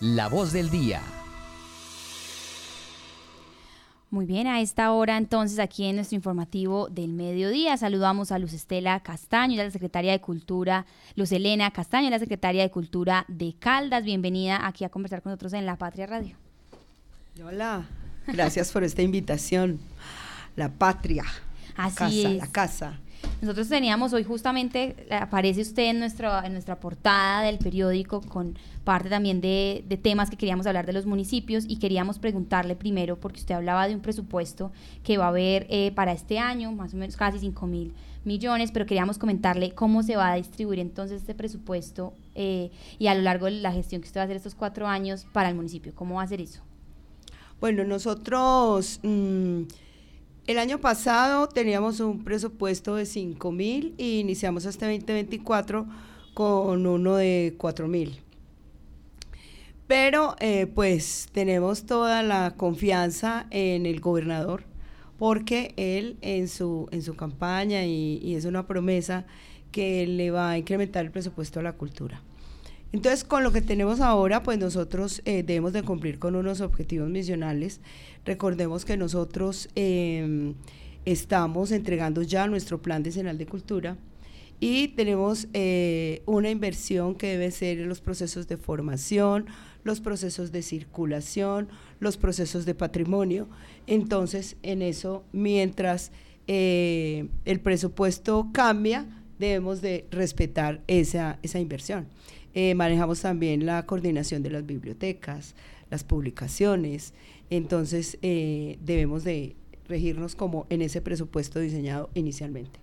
La voz del día. Muy bien, a esta hora entonces aquí en nuestro informativo del mediodía saludamos a Luz Estela Castaño, la secretaria de Cultura, Luz Elena Castaño, la secretaria de Cultura de Caldas. Bienvenida aquí a conversar con nosotros en La Patria Radio. Hola, gracias por esta invitación. La Patria. Así casa, es. La casa. Nosotros teníamos hoy justamente, aparece usted en nuestra, en nuestra portada del periódico con parte también de, temas que queríamos hablar de los municipios y queríamos preguntarle primero, porque usted hablaba de un presupuesto que va a haber eh, para este año, más o menos casi 5 mil millones, pero queríamos comentarle cómo se va a distribuir entonces este presupuesto eh, y a lo largo de la gestión que usted va a hacer estos cuatro años para el municipio. ¿Cómo va a hacer eso? Bueno, nosotros... Mmm, el año pasado teníamos un presupuesto de 5 mil y iniciamos este 2024 con uno de 4 mil. Pero eh, pues tenemos toda la confianza en el gobernador porque él en su, en su campaña y es una promesa que le va a incrementar el presupuesto a la cultura. Entonces, con lo que tenemos ahora, pues nosotros eh, debemos de cumplir con unos objetivos misionales. Recordemos que nosotros eh, estamos entregando ya nuestro plan decenal de cultura y tenemos eh, una inversión que debe ser en los procesos de formación, los procesos de circulación, los procesos de patrimonio. Entonces, en eso, mientras eh, el presupuesto cambia, debemos de respetar esa, esa inversión. Eh, manejamos también la coordinación de las bibliotecas, las publicaciones, entonces eh, debemos de regirnos como en ese presupuesto diseñado inicialmente.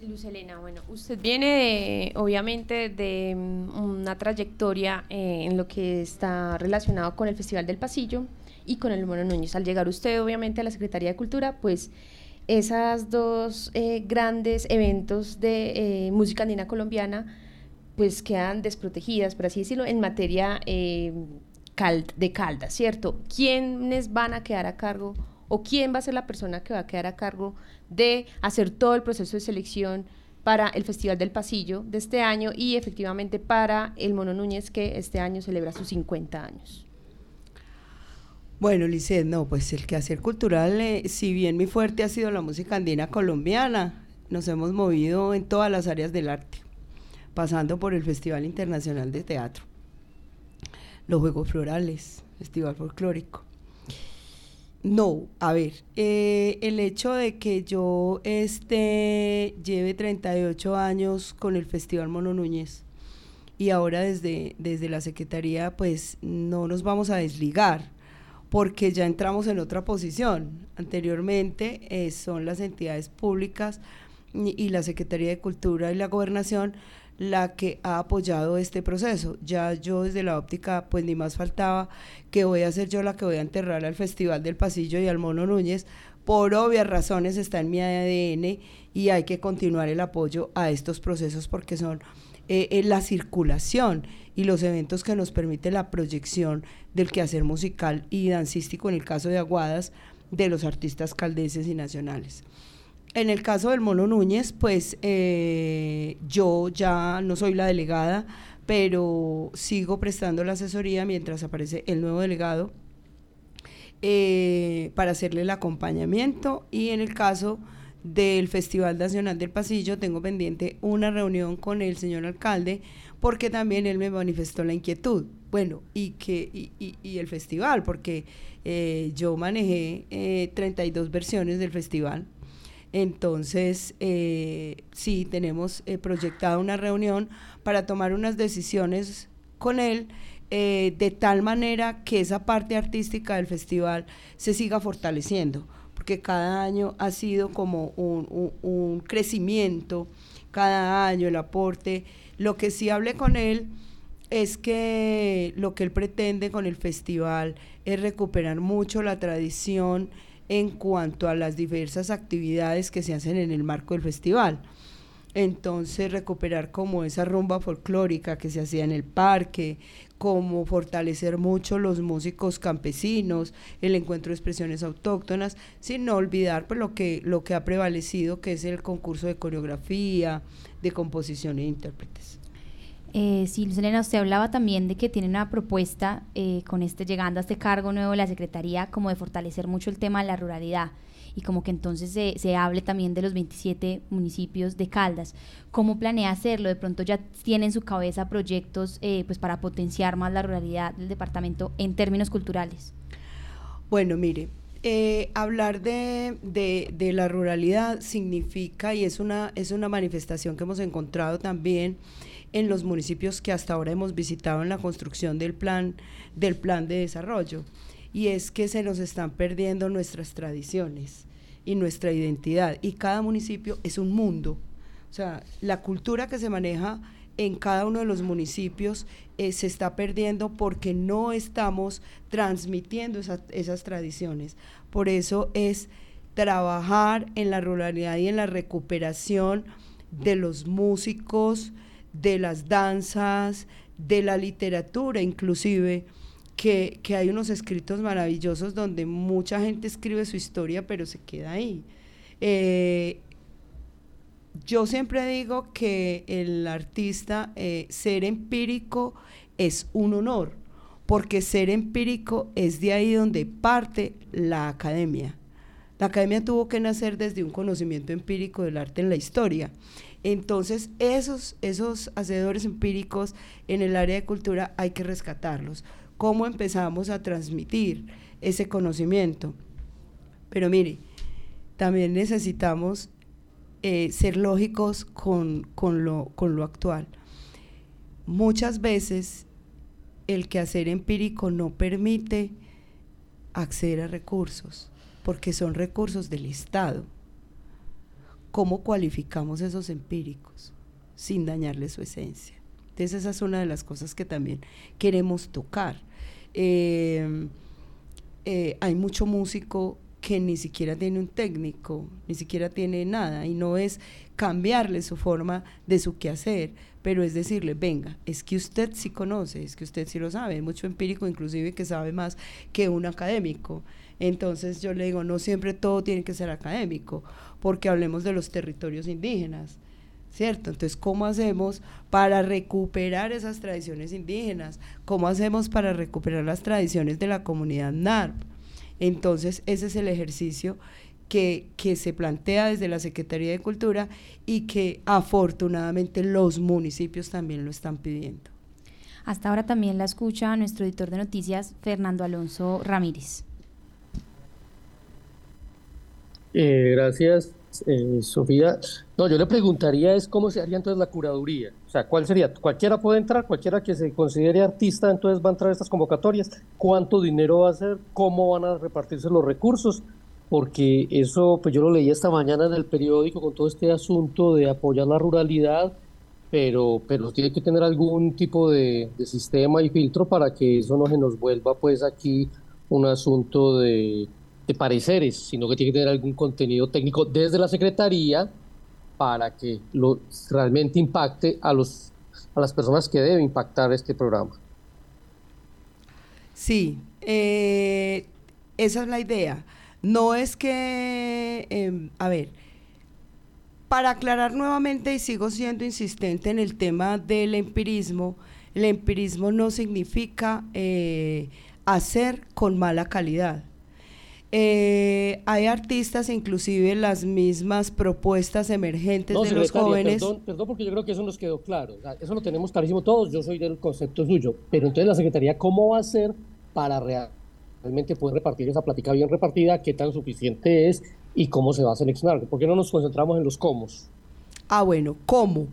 Luz Elena, bueno, usted viene de, obviamente de um, una trayectoria eh, en lo que está relacionado con el Festival del Pasillo y con el Mono Núñez. Al llegar usted obviamente a la Secretaría de Cultura, pues esas dos grandes eventos de música andina colombiana pues quedan desprotegidas, por así decirlo, en materia eh, de calda, ¿cierto? ¿Quiénes van a quedar a cargo o quién va a ser la persona que va a quedar a cargo de hacer todo el proceso de selección para el Festival del Pasillo de este año y efectivamente para el Mono Núñez que este año celebra sus 50 años? Bueno, Licet, no, pues el quehacer cultural, eh, si bien mi fuerte ha sido la música andina colombiana, nos hemos movido en todas las áreas del arte pasando por el Festival Internacional de Teatro, los Juegos Florales, Festival Folclórico. No, a ver, eh, el hecho de que yo este, lleve 38 años con el Festival Mono Núñez y ahora desde, desde la Secretaría, pues no nos vamos a desligar porque ya entramos en otra posición. Anteriormente eh, son las entidades públicas y, y la Secretaría de Cultura y la Gobernación la que ha apoyado este proceso. Ya yo desde la óptica, pues ni más faltaba que voy a ser yo la que voy a enterrar al Festival del Pasillo y al Mono Núñez. Por obvias razones está en mi ADN y hay que continuar el apoyo a estos procesos porque son eh, eh, la circulación y los eventos que nos permite la proyección del quehacer musical y dancístico en el caso de Aguadas de los artistas caldeses y nacionales. En el caso del Mono Núñez, pues eh, yo ya no soy la delegada, pero sigo prestando la asesoría mientras aparece el nuevo delegado eh, para hacerle el acompañamiento. Y en el caso del Festival Nacional del Pasillo tengo pendiente una reunión con el señor alcalde porque también él me manifestó la inquietud. Bueno, y que y, y, y el festival, porque eh, yo manejé eh, 32 versiones del festival entonces, eh, sí, tenemos eh, proyectada una reunión para tomar unas decisiones con él eh, de tal manera que esa parte artística del festival se siga fortaleciendo, porque cada año ha sido como un, un, un crecimiento, cada año el aporte. Lo que sí hablé con él es que lo que él pretende con el festival es recuperar mucho la tradición en cuanto a las diversas actividades que se hacen en el marco del festival. Entonces recuperar como esa rumba folclórica que se hacía en el parque, como fortalecer mucho los músicos campesinos, el encuentro de expresiones autóctonas, sin olvidar pues, lo, que, lo que ha prevalecido, que es el concurso de coreografía, de composición e intérpretes. Eh, sí, Lucelena, usted hablaba también de que tiene una propuesta eh, con este llegando a este cargo nuevo de la Secretaría como de fortalecer mucho el tema de la ruralidad y como que entonces se, se, hable también de los 27 municipios de Caldas. ¿Cómo planea hacerlo? De pronto ya tiene en su cabeza proyectos eh, pues para potenciar más la ruralidad del departamento en términos culturales. Bueno, mire, eh, hablar de, de, de, la ruralidad significa, y es una, es una manifestación que hemos encontrado también en los municipios que hasta ahora hemos visitado en la construcción del plan, del plan de desarrollo, y es que se nos están perdiendo nuestras tradiciones y nuestra identidad, y cada municipio es un mundo. O sea, la cultura que se maneja en cada uno de los municipios eh, se está perdiendo porque no estamos transmitiendo esas tradiciones. Por eso es trabajar en la ruralidad y en la recuperación de los músicos, de las danzas, de la literatura inclusive, que, que, hay unos escritos maravillosos donde mucha gente escribe su historia, pero se queda ahí. Eh, yo siempre digo que el artista, eh, ser empírico es un honor, porque ser empírico es de ahí donde parte la academia. La academia tuvo que nacer desde un conocimiento empírico del arte en la historia. Entonces, esos, esos hacedores empíricos en el área de cultura hay que rescatarlos. ¿Cómo empezamos a transmitir ese conocimiento? Pero mire, también necesitamos eh, ser lógicos con, con, lo, con lo actual. Muchas veces el quehacer empírico no permite acceder a recursos, porque son recursos del Estado. ¿Cómo cualificamos esos empíricos sin dañarle su esencia? Entonces esa es una de las cosas que también queremos tocar. Eh, eh, hay mucho músico que ni siquiera tiene un técnico, ni siquiera tiene nada, y no es cambiarle su forma de su quehacer, pero es decirle, venga, es que usted sí conoce, es que usted sí lo sabe, hay mucho empírico inclusive que sabe más que un académico. Entonces yo le digo, no siempre todo tiene que ser académico, porque hablemos de los territorios indígenas. ¿Cierto? Entonces, ¿cómo hacemos para recuperar esas tradiciones indígenas? ¿Cómo hacemos para recuperar las tradiciones de la comunidad NARP? Entonces, ese es el ejercicio que, que, se plantea desde la Secretaría de Cultura y que afortunadamente los municipios también lo están pidiendo. Hasta ahora también la escucha nuestro editor de noticias, Fernando Alonso Ramírez. Eh, gracias, eh, Sofía. No, yo le preguntaría es cómo se haría entonces la curaduría. O sea, ¿cuál sería? Cualquiera puede entrar, cualquiera que se considere artista, entonces va a entrar a estas convocatorias. ¿Cuánto dinero va a ser? ¿Cómo van a repartirse los recursos? Porque eso, pues yo lo leí esta mañana en el periódico con todo este asunto de apoyar la ruralidad, pero, pero tiene que tener algún tipo de, de sistema y filtro para que eso no se nos vuelva pues aquí un asunto de de pareceres, sino que tiene que tener algún contenido técnico desde la Secretaría para que lo, realmente impacte a, los, a las personas que debe impactar este programa. Sí, eh, esa es la idea. No es que, eh, a ver, para aclarar nuevamente, y sigo siendo insistente en el tema del empirismo, el empirismo no significa eh, hacer con mala calidad. Eh, hay artistas, inclusive las mismas propuestas emergentes de los jóvenes. Perdón, perdón, porque yo creo que eso nos quedó claro. Eso lo tenemos clarísimo todos. Yo soy del concepto suyo. Pero entonces la Secretaría, ¿cómo va a hacer para realmente poder repartir esa plática bien repartida? ¿Qué tan suficiente es? ¿Y cómo se va a seleccionar? ¿Por qué no nos concentramos en los cómo? Ah, bueno, ¿cómo?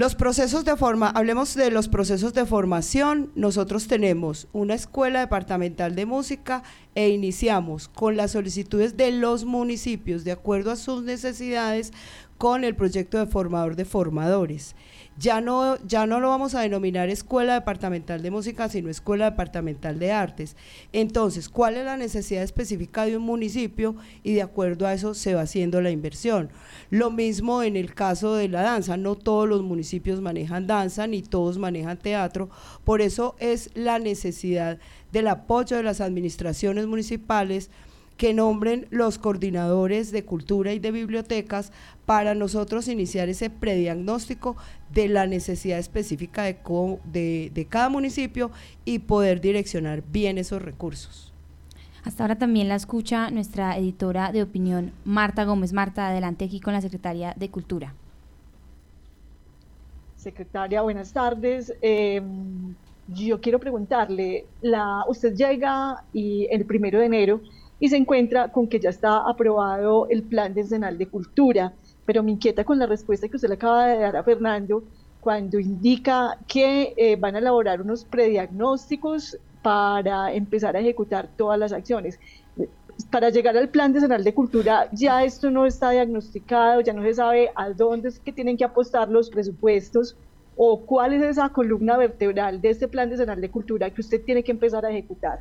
Los procesos de forma, hablemos de los procesos de formación. Nosotros tenemos una escuela departamental de música e iniciamos con las solicitudes de los municipios de acuerdo a sus necesidades con el proyecto de formador de formadores ya no, ya no lo vamos a denominar escuela departamental de música, sino escuela departamental de artes. Entonces, ¿cuál es la necesidad específica de un municipio? Y de acuerdo a eso se va haciendo la inversión. Lo mismo en el caso de la danza, no todos los municipios manejan danza, ni todos manejan teatro, por eso es la necesidad del apoyo de las administraciones municipales que nombren los coordinadores de cultura y de bibliotecas para nosotros iniciar ese prediagnóstico de la necesidad específica de, de cada municipio y poder direccionar bien esos recursos. Hasta ahora también la escucha nuestra editora de opinión, Marta Gómez. Marta, adelante aquí con la Secretaria de Cultura. Secretaria, buenas tardes. Em, yo quiero preguntarle, la, usted llega y el primero de enero y se encuentra con que ya está aprobado el Plan Decenal de Cultura, pero me inquieta con la respuesta que usted le acaba de dar a Fernando cuando indica que eh, van a elaborar unos prediagnósticos para empezar a ejecutar todas las acciones. Para llegar al Plan Decenal de Cultura, ya esto no está diagnosticado, ya no se sabe a dónde es que tienen que apostar los presupuestos o cuál es esa columna vertebral de este Plan Decenal de Cultura que usted tiene que empezar a ejecutar.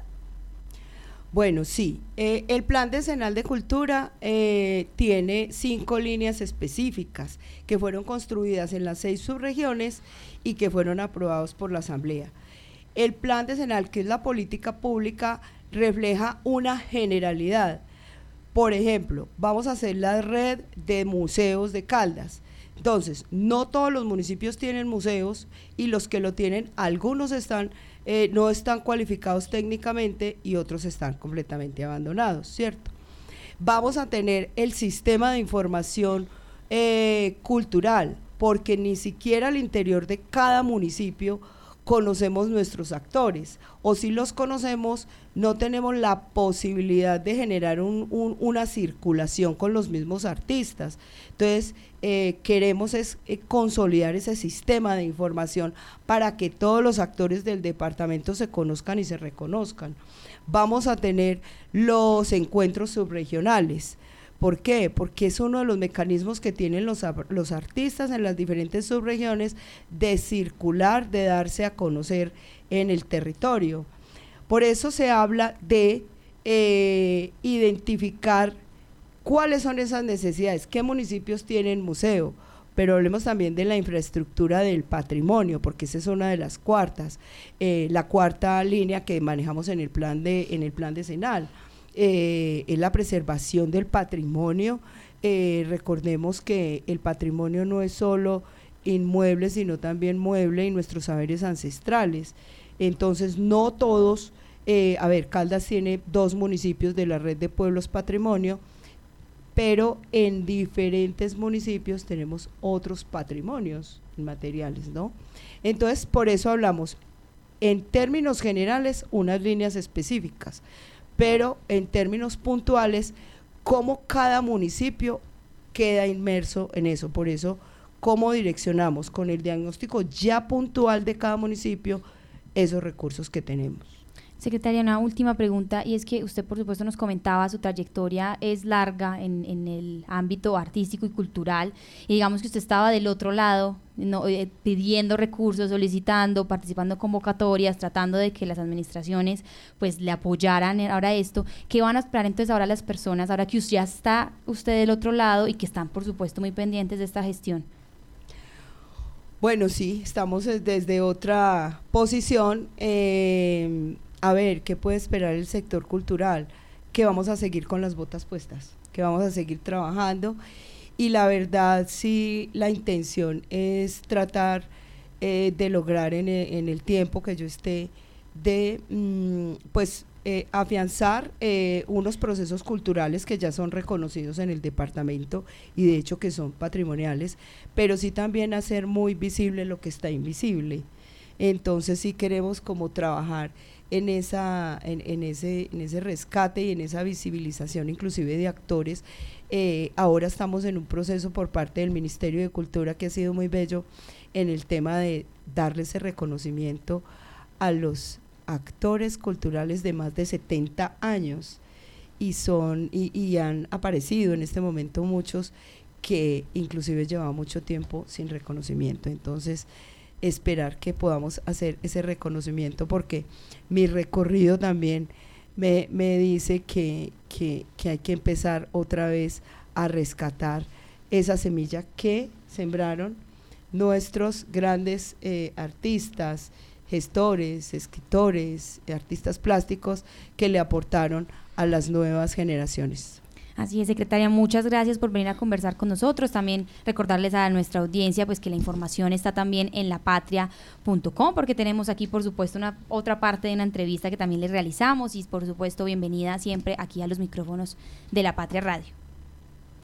Bueno, sí, eh, el Plan Decenal de Cultura eh, tiene cinco líneas específicas que fueron construidas en las seis subregiones y que fueron aprobados por la Asamblea. El Plan Decenal, que es la política pública, refleja una generalidad. Por ejemplo, vamos a hacer la red de museos de Caldas. Entonces, no todos los municipios tienen museos y los que lo tienen, algunos están eh, no están cualificados técnicamente y otros están completamente abandonados, ¿cierto? Vamos a tener el sistema de información eh, cultural, porque ni siquiera al interior de cada municipio conocemos nuestros actores o si los conocemos no tenemos la posibilidad de generar una circulación con los mismos artistas. Entonces eh, queremos es, eh, consolidar ese sistema de información para que todos los actores del departamento se conozcan y se reconozcan. Vamos a tener los encuentros subregionales ¿Por qué? Porque es uno de los mecanismos que tienen los, artistas en las diferentes subregiones de circular, de darse a conocer en el territorio. Por eso se habla de eh, identificar cuáles son esas necesidades, qué municipios tienen museo, pero hablemos también de la infraestructura del patrimonio, porque esa es una de las cuartas, eh, la cuarta línea que manejamos en el plan de, en el plan decenal eh, es la preservación del patrimonio. Eh, recordemos que el patrimonio no es solo inmueble, sino también mueble y nuestros saberes ancestrales. Entonces, no todos, eh, a ver, Caldas tiene dos municipios de la red de pueblos patrimonio, pero en diferentes municipios tenemos otros patrimonios materiales, ¿no? Entonces, por eso hablamos en términos generales unas líneas específicas pero en términos puntuales, cómo cada municipio queda inmerso en eso. Por eso, cómo direccionamos con el diagnóstico ya puntual de cada municipio esos recursos que tenemos. Secretaria, una última pregunta y es que usted por supuesto nos comentaba su trayectoria es larga en, el ámbito artístico y cultural y digamos que usted estaba del otro lado eh, pidiendo recursos, solicitando, participando en convocatorias, tratando de que las administraciones pues le apoyaran ahora esto. ¿Qué van a esperar entonces ahora las personas, ahora que ya está usted del otro lado y que están por supuesto muy pendientes de esta gestión? Bueno, sí, estamos desde otra posición. Eh, a ver, ¿qué puede esperar el sector cultural? Que vamos a seguir con las botas puestas, que vamos a seguir trabajando. Y la verdad, sí, la intención es tratar eh, de lograr en el, tiempo que yo esté, de mm, pues eh, afianzar eh, unos procesos culturales que ya son reconocidos en el departamento y de hecho que son patrimoniales, pero sí también hacer muy visible lo que está invisible. Entonces sí queremos como trabajar en, esa, en, ese, en ese rescate y en esa visibilización inclusive de actores. Eh, ahora estamos en un proceso por parte del Ministerio de Cultura que ha sido muy bello en el tema de darle ese reconocimiento a los actores culturales de más de 70 años y son y, y han aparecido en este momento muchos que inclusive llevaba mucho tiempo sin reconocimiento. Entonces, esperar que podamos hacer ese reconocimiento porque mi recorrido también me, dice que, hay que empezar otra vez a rescatar esa semilla que sembraron nuestros grandes eh, artistas, gestores, escritores, artistas plásticos que le aportaron a las nuevas generaciones. Así es, secretaria, muchas gracias por venir a conversar con nosotros. También recordarles a nuestra audiencia pues que la información está también en lapatria.com porque tenemos aquí por supuesto una otra parte de una entrevista que también les realizamos y por supuesto bienvenida siempre aquí a los micrófonos de La Patria Radio.